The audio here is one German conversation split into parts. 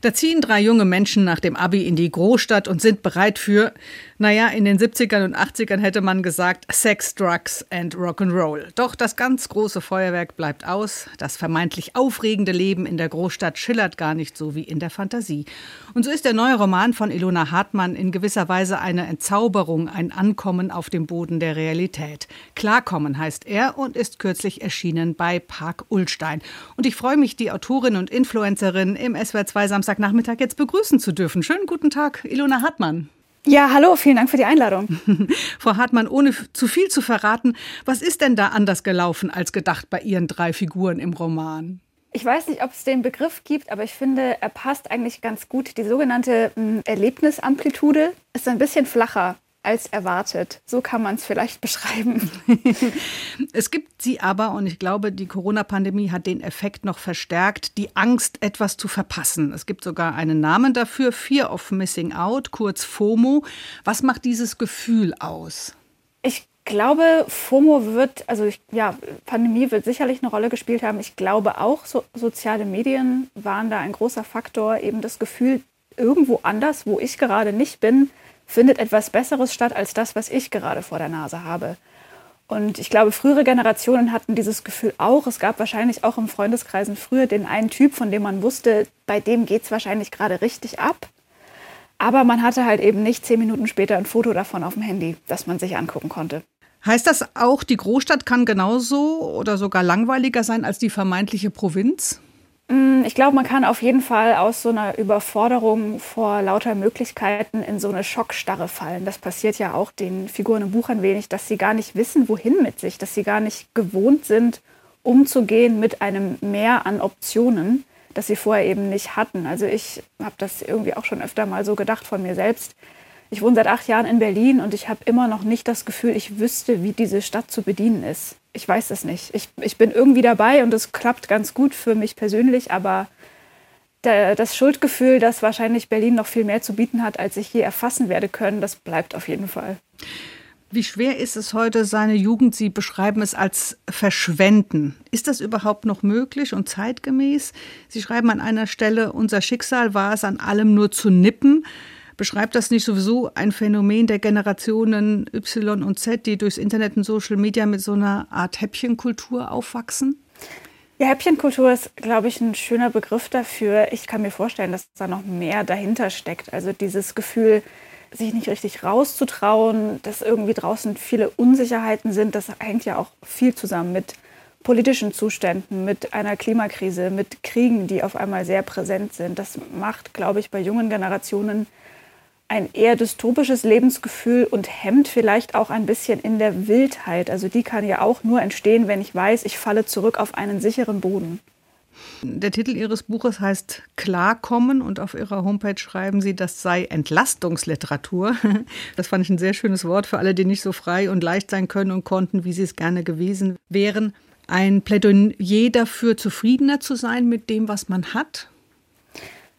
Da ziehen drei junge Menschen nach dem Abi in die Großstadt und sind bereit für, naja, in den 70ern und 80ern hätte man gesagt, Sex, Drugs and Rock'n'Roll. Doch das ganz große Feuerwerk bleibt aus. Das vermeintlich aufregende Leben in der Großstadt schillert gar nicht so wie in der Fantasie. Und so ist der neue Roman von Ilona Hartmann in gewisser Weise eine Entzauberung, ein Ankommen auf dem Boden der Realität. Klarkommen heißt er und ist kürzlich erschienen bei Park Ullstein. Und ich freue mich, die Autorin und Influencerin im SWR 2 Samstag Samstagnachmittag jetzt begrüßen zu dürfen. Schönen guten Tag, Ilona Hartmann. Ja, hallo, vielen Dank für die Einladung. Frau Hartmann, ohne zu viel zu verraten, was ist denn da anders gelaufen als gedacht bei Ihren drei Figuren im Roman? Ich weiß nicht, ob es den Begriff gibt, aber ich finde, er passt eigentlich ganz gut. Die sogenannte hm, Erlebnisamplitude ist ein bisschen flacher als erwartet. So kann man es vielleicht beschreiben. es gibt sie aber, und ich glaube, die Corona-Pandemie hat den Effekt noch verstärkt, die Angst, etwas zu verpassen. Es gibt sogar einen Namen dafür, Fear of Missing Out, kurz FOMO. Was macht dieses Gefühl aus? Ich glaube, FOMO wird, also ich, ja, Pandemie wird sicherlich eine Rolle gespielt haben. Ich glaube auch, so, soziale Medien waren da ein großer Faktor, eben das Gefühl, irgendwo anders, wo ich gerade nicht bin, findet etwas Besseres statt als das, was ich gerade vor der Nase habe. Und ich glaube, frühere Generationen hatten dieses Gefühl auch. Es gab wahrscheinlich auch im Freundeskreisen früher den einen Typ, von dem man wusste, bei dem geht es wahrscheinlich gerade richtig ab. Aber man hatte halt eben nicht zehn Minuten später ein Foto davon auf dem Handy, das man sich angucken konnte. Heißt das auch, die Großstadt kann genauso oder sogar langweiliger sein als die vermeintliche Provinz? Mm, ich glaube, man kann auf jeden Fall aus so einer Überforderung vor lauter Möglichkeiten in so eine Schockstarre fallen. Das passiert ja auch den Figuren im Buch ein wenig, dass sie gar nicht wissen, wohin mit sich, dass sie gar nicht gewohnt sind, umzugehen mit einem Mehr an Optionen, das sie vorher eben nicht hatten. Also ich habe das irgendwie auch schon öfter mal so gedacht von mir selbst. Ich wohne seit acht Jahren in Berlin und ich habe immer noch nicht das Gefühl, ich wüsste, wie diese Stadt zu bedienen ist ich weiß es nicht. Ich, ich bin irgendwie dabei und es klappt ganz gut für mich persönlich, aber das Schuldgefühl, dass wahrscheinlich Berlin noch viel mehr zu bieten hat, als ich je erfassen werde können, das bleibt auf jeden Fall. Wie schwer ist es heute, seine Jugend, Sie beschreiben es als verschwenden. Ist das überhaupt noch möglich und zeitgemäß? Sie schreiben an einer Stelle, unser Schicksal war es, an allem nur zu nippen. Beschreibt das nicht sowieso ein Phänomen der Generationen Y und Z, die durchs Internet und Social Media mit so einer Art Häppchenkultur aufwachsen? Ja, Häppchenkultur ist, glaube ich, ein schöner Begriff dafür. Ich kann mir vorstellen, dass da noch mehr dahinter steckt. Also dieses Gefühl, sich nicht richtig rauszutrauen, dass irgendwie draußen viele Unsicherheiten sind, das hängt ja auch viel zusammen mit politischen Zuständen, mit einer Klimakrise, mit Kriegen, die auf einmal sehr präsent sind. Das macht, glaube ich, bei jungen Generationen ein eher dystopisches Lebensgefühl und hemmt vielleicht auch ein bisschen in der Wildheit. Also die kann ja auch nur entstehen, wenn ich weiß, ich falle zurück auf einen sicheren Boden. Der Titel Ihres Buches heißt Klarkommen und auf Ihrer Homepage schreiben Sie, das sei Entlastungsliteratur. Das fand ich ein sehr schönes Wort für alle, die nicht so frei und leicht sein können und konnten, wie sie es gerne gewesen wären. Ein Plädoyer dafür, zufriedener zu sein mit dem, was man hat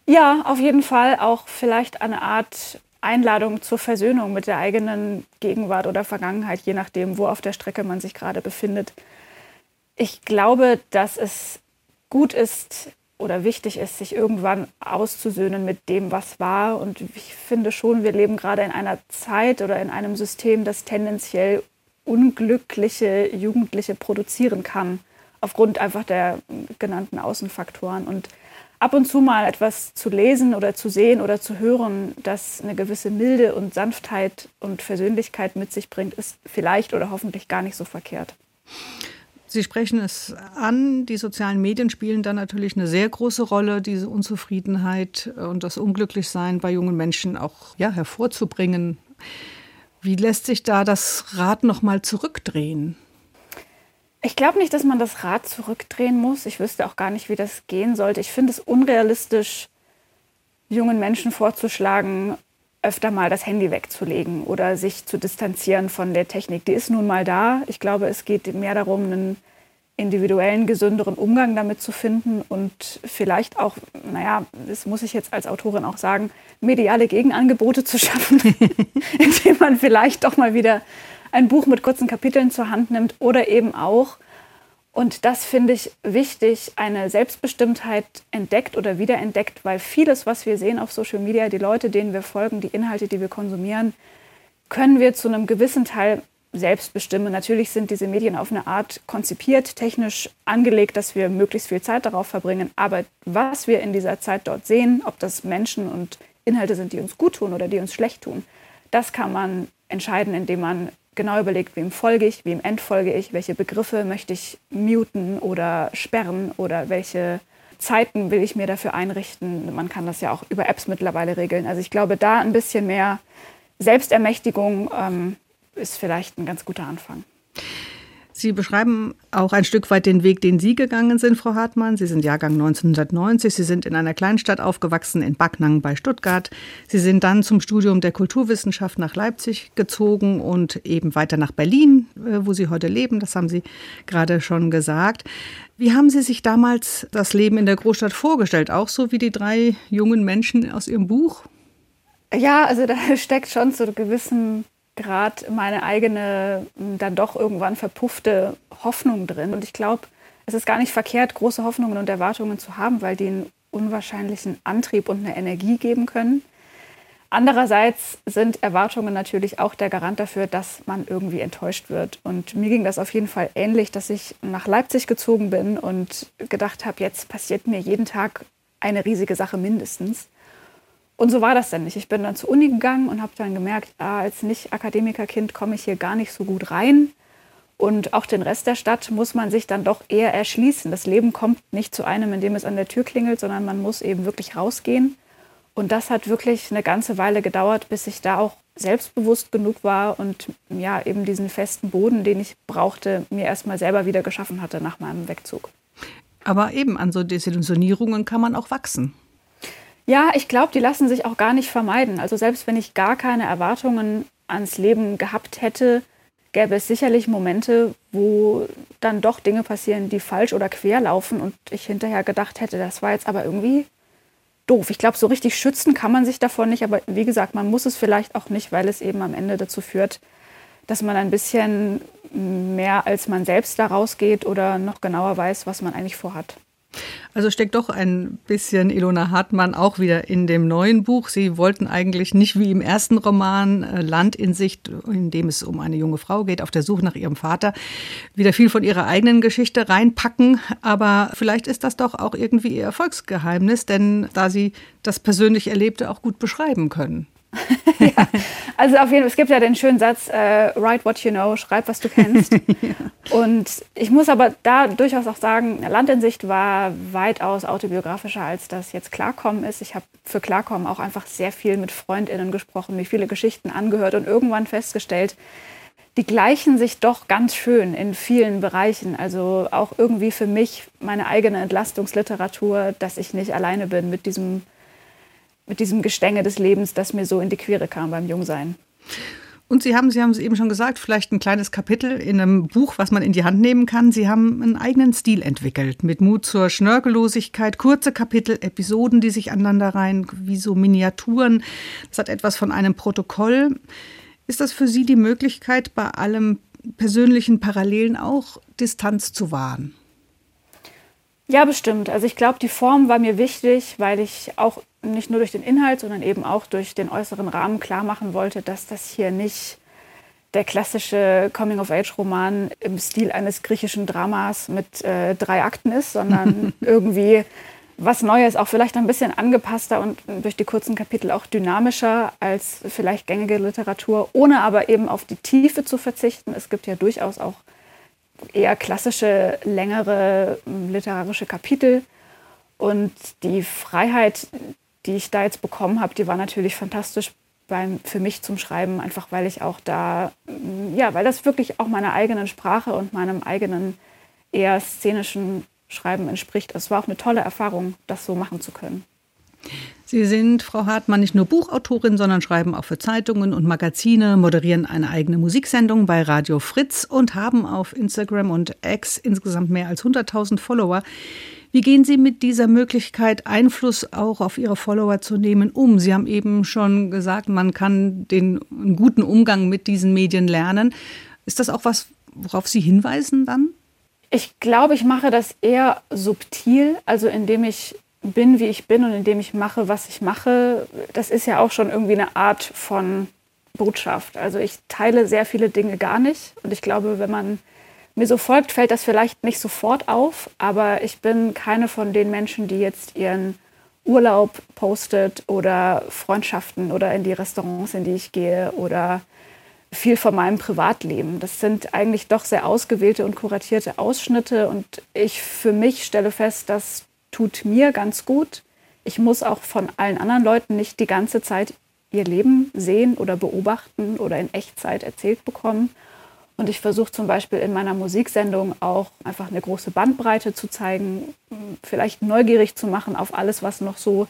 ja, auf jeden Fall auch vielleicht eine Art Einladung zur Versöhnung mit der eigenen Gegenwart oder Vergangenheit, je nachdem, wo auf der Strecke man sich gerade befindet. Ich glaube, dass es gut ist oder wichtig ist, sich irgendwann auszusöhnen mit dem, was war. Und ich finde schon, wir leben gerade in einer Zeit oder in einem System, das tendenziell unglückliche Jugendliche produzieren kann, aufgrund einfach der genannten Außenfaktoren. Und ab und zu mal etwas zu lesen oder zu sehen oder zu hören, das eine gewisse Milde und Sanftheit und Versöhnlichkeit mit sich bringt, ist vielleicht oder hoffentlich gar nicht so verkehrt. Sie sprechen es an, die sozialen Medien spielen da natürlich eine sehr große Rolle, diese Unzufriedenheit und das Unglücklichsein bei jungen Menschen auch ja, hervorzubringen. Wie lässt sich da das Rad noch mal zurückdrehen? Ich glaube nicht, dass man das Rad zurückdrehen muss. Ich wüsste auch gar nicht, wie das gehen sollte. Ich finde es unrealistisch, jungen Menschen vorzuschlagen, öfter mal das Handy wegzulegen oder sich zu distanzieren von der Technik. Die ist nun mal da. Ich glaube, es geht mehr darum, einen individuellen, gesünderen Umgang damit zu finden und vielleicht auch, naja, das muss ich jetzt als Autorin auch sagen, mediale Gegenangebote zu schaffen, indem man vielleicht doch mal wieder ein Buch mit kurzen Kapiteln zur Hand nimmt oder eben auch, Und das finde ich wichtig, eine Selbstbestimmtheit entdeckt oder wiederentdeckt, weil vieles, was wir sehen auf Social Media, die Leute, denen wir folgen, die Inhalte, die wir konsumieren, können wir zu einem gewissen Teil selbst bestimmen. Natürlich sind diese Medien auf eine Art konzipiert, technisch angelegt, dass wir möglichst viel Zeit darauf verbringen. Aber was wir in dieser Zeit dort sehen, ob das Menschen und Inhalte sind, die uns gut tun oder die uns schlecht tun, das kann man entscheiden, indem man genau überlegt, wem folge ich, wem entfolge ich, welche Begriffe möchte ich muten oder sperren oder welche Zeiten will ich mir dafür einrichten. Man kann das ja auch über Apps mittlerweile regeln. Also ich glaube, da ein bisschen mehr Selbstermächtigung ähm, ist vielleicht ein ganz guter Anfang. Sie beschreiben auch ein Stück weit den Weg, den Sie gegangen sind, Frau Hartmann. Sie sind Jahrgang 1990. Sie sind in einer Kleinstadt aufgewachsen, in Backnang bei Stuttgart. Sie sind dann zum Studium der Kulturwissenschaft nach Leipzig gezogen und eben weiter nach Berlin, äh, wo Sie heute leben. Das haben Sie gerade schon gesagt. Wie haben Sie sich damals das Leben in der Großstadt vorgestellt? Auch so wie die drei jungen Menschen aus Ihrem Buch? Ja, also da steckt schon zu gewissen gerade meine eigene, dann doch irgendwann verpuffte Hoffnung drin. Und ich glaube, es ist gar nicht verkehrt, große Hoffnungen und Erwartungen zu haben, weil die einen unwahrscheinlichen Antrieb und eine Energie geben können. Andererseits sind Erwartungen natürlich auch der Garant dafür, dass man irgendwie enttäuscht wird. Und mir ging das auf jeden Fall ähnlich, dass ich nach Leipzig gezogen bin und gedacht habe, jetzt passiert mir jeden Tag eine riesige Sache mindestens. Und so war das dann nicht. Ich bin dann zur Uni gegangen und habe dann gemerkt, ah, als Nicht-Akademikerkind komme ich hier gar nicht so gut rein. Und auch den Rest der Stadt muss man sich dann doch eher erschließen. Das Leben kommt nicht zu einem, indem es an der Tür klingelt, sondern man muss eben wirklich rausgehen. Und das hat wirklich eine ganze Weile gedauert, bis ich da auch selbstbewusst genug war und ja, eben diesen festen Boden, den ich brauchte, mir erstmal selber wieder geschaffen hatte nach meinem Wegzug. Aber eben an so Desillusionierungen kann man auch wachsen. Ja, ich glaube, die lassen sich auch gar nicht vermeiden. Also selbst wenn ich gar keine Erwartungen ans Leben gehabt hätte, gäbe es sicherlich Momente, wo dann doch Dinge passieren, die falsch oder quer laufen und ich hinterher gedacht hätte, das war jetzt aber irgendwie doof. Ich glaube, so richtig schützen kann man sich davon nicht, aber wie gesagt, man muss es vielleicht auch nicht, weil es eben am Ende dazu führt, dass man ein bisschen mehr als man selbst da rausgeht oder noch genauer weiß, was man eigentlich vorhat. Also steckt doch ein bisschen Ilona Hartmann auch wieder in dem neuen Buch. Sie wollten eigentlich nicht wie im ersten Roman äh, Land in Sicht, in dem es um eine junge Frau geht, auf der Suche nach ihrem Vater, wieder viel von ihrer eigenen Geschichte reinpacken. Aber vielleicht ist das doch auch irgendwie ihr Erfolgsgeheimnis, denn da Sie das persönlich Erlebte auch gut beschreiben können. ja, also auf jeden Fall, es gibt ja den schönen Satz, äh, write what you know, schreib, was du kennst. ja. Und ich muss aber da durchaus auch sagen, Land in Sicht war weitaus autobiografischer, als das jetzt Klarkommen ist. Ich habe für Klarkommen auch einfach sehr viel mit FreundInnen gesprochen, mir viele Geschichten angehört und irgendwann festgestellt, die gleichen sich doch ganz schön in vielen Bereichen. Also auch irgendwie für mich meine eigene Entlastungsliteratur, dass ich nicht alleine bin mit diesem mit diesem Gestänge des Lebens, das mir so in die Quere kam beim Jungsein. Und Sie haben, Sie haben es eben schon gesagt, vielleicht ein kleines Kapitel in einem Buch, was man in die Hand nehmen kann. Sie haben einen eigenen Stil entwickelt, mit Mut zur Schnörkellosigkeit, kurze Kapitel, Episoden, die sich aneinander rein, wie so Miniaturen. Das hat etwas von einem Protokoll. Ist das für Sie die Möglichkeit, bei allem persönlichen Parallelen auch Distanz zu wahren? Ja, bestimmt. Also ich glaube, die Form war mir wichtig, weil ich auch nicht nur durch den Inhalt, sondern eben auch durch den äußeren Rahmen klar machen wollte, dass das hier nicht der klassische Coming-of-Age-Roman im Stil eines griechischen Dramas mit äh, drei Akten ist, sondern irgendwie was Neues, auch vielleicht ein bisschen angepasster und durch die kurzen Kapitel auch dynamischer als vielleicht gängige Literatur, ohne aber eben auf die Tiefe zu verzichten. Es gibt ja durchaus auch eher klassische, längere literarische Kapitel. Und die Freiheit, die ich da jetzt bekommen habe, die war natürlich fantastisch beim, für mich zum Schreiben, einfach weil ich auch da, ja, weil das wirklich auch meiner eigenen Sprache und meinem eigenen eher szenischen Schreiben entspricht. Es war auch eine tolle Erfahrung, das so machen zu können. Sie sind, Frau Hartmann, nicht nur Buchautorin, sondern schreiben auch für Zeitungen und Magazine, moderieren eine eigene Musiksendung bei Radio Fritz und haben auf Instagram und X insgesamt mehr als 100.000 Follower. Wie gehen Sie mit dieser Möglichkeit, Einfluss auch auf Ihre Follower zu nehmen, um? Sie haben eben schon gesagt, man kann den einen guten Umgang mit diesen Medien lernen. Ist das auch was, worauf Sie hinweisen dann? Ich glaube, ich mache das eher subtil, also indem ich bin, wie ich bin und indem ich mache, was ich mache. Das ist ja auch schon irgendwie eine Art von Botschaft. Also ich teile sehr viele Dinge gar nicht und ich glaube, wenn man mir so folgt, fällt das vielleicht nicht sofort auf, aber ich bin keine von den Menschen, die jetzt ihren Urlaub postet oder Freundschaften oder in die Restaurants, in die ich gehe oder viel von meinem Privatleben. Das sind eigentlich doch sehr ausgewählte und kuratierte Ausschnitte und ich für mich stelle fest, das tut mir ganz gut. Ich muss auch von allen anderen Leuten nicht die ganze Zeit ihr Leben sehen oder beobachten oder in Echtzeit erzählt bekommen. Und ich versuche zum Beispiel in meiner Musiksendung auch einfach eine große Bandbreite zu zeigen, vielleicht neugierig zu machen auf alles, was noch so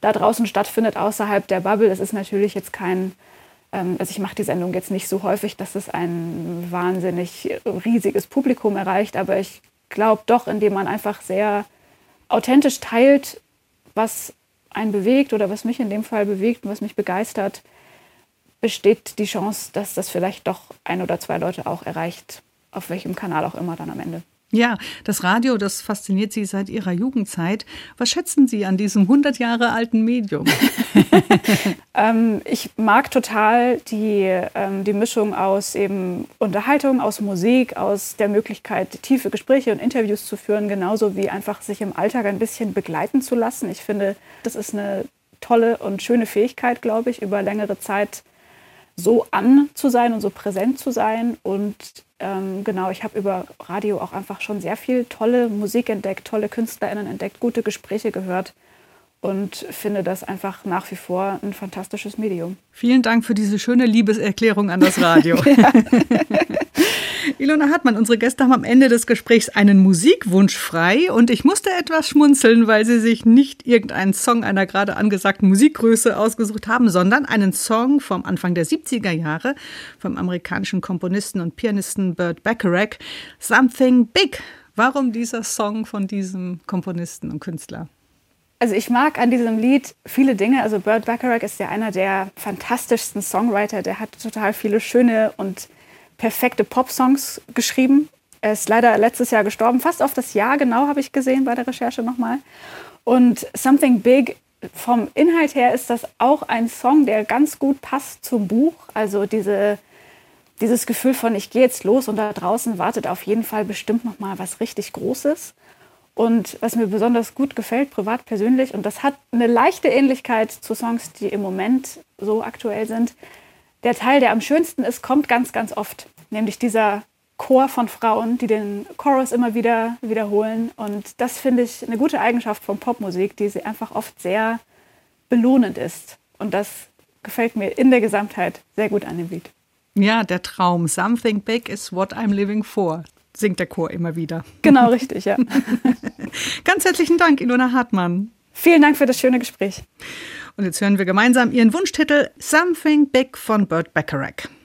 da draußen stattfindet, außerhalb der Bubble. Es ist natürlich jetzt kein, ähm, also ich mache die Sendung jetzt nicht so häufig, dass es ein wahnsinnig riesiges Publikum erreicht, aber ich glaube doch, indem man einfach sehr authentisch teilt, was einen bewegt oder was mich in dem Fall bewegt und was mich begeistert, besteht die Chance, dass das vielleicht doch ein oder zwei Leute auch erreicht, auf welchem Kanal auch immer dann am Ende. Ja, das Radio, das fasziniert Sie seit Ihrer Jugendzeit. Was schätzen Sie an diesem 100 Jahre alten Medium? ähm, ich mag total die, ähm, die Mischung aus eben Unterhaltung, aus Musik, aus der Möglichkeit, tiefe Gespräche und Interviews zu führen, genauso wie einfach sich im Alltag ein bisschen begleiten zu lassen. Ich finde, das ist eine tolle und schöne Fähigkeit, glaube ich, über längere Zeit so an zu sein und so präsent zu sein. Und ähm, genau, ich habe über Radio auch einfach schon sehr viel tolle Musik entdeckt, tolle KünstlerInnen entdeckt, gute Gespräche gehört und finde das einfach nach wie vor ein fantastisches Medium. Vielen Dank für diese schöne Liebeserklärung an das Radio. Ilona Hartmann, unsere Gäste haben am Ende des Gesprächs einen Musikwunsch frei und ich musste etwas schmunzeln, weil sie sich nicht irgendeinen Song einer gerade angesagten Musikgröße ausgesucht haben, sondern einen Song vom Anfang der 70er Jahre vom amerikanischen Komponisten und Pianisten Burt Bacharach, Something Big. Warum dieser Song von diesem Komponisten und Künstler? Also ich mag an diesem Lied viele Dinge. Also Burt Bacharach ist ja einer der fantastischsten Songwriter. Der hat total viele schöne und perfekte Pop-Songs geschrieben. Er ist leider letztes Jahr gestorben, fast auf das Jahr genau habe ich gesehen bei der Recherche nochmal. Und Something Big, vom Inhalt her ist das auch ein Song, der ganz gut passt zum Buch. Also diese, dieses Gefühl von, ich gehe jetzt los und da draußen wartet auf jeden Fall bestimmt nochmal was richtig Großes. Und was mir besonders gut gefällt, privat, persönlich, und das hat eine leichte Ähnlichkeit zu Songs, die im Moment so aktuell sind, der Teil, der am schönsten ist, kommt ganz, ganz oft. Nämlich dieser Chor von Frauen, die den Chorus immer wieder wiederholen. Und das finde ich eine gute Eigenschaft von Popmusik, die sie einfach oft sehr belohnend ist. Und das gefällt mir in der Gesamtheit sehr gut an dem Lied. Ja, der Traum. Something big is what I'm living for, singt der Chor immer wieder. Genau, richtig, ja. Ganz herzlichen Dank, Ilona Hartmann. Vielen Dank für das schöne Gespräch. Und jetzt hören wir gemeinsam ihren Wunschtitel Something Big von Burt Bacharach.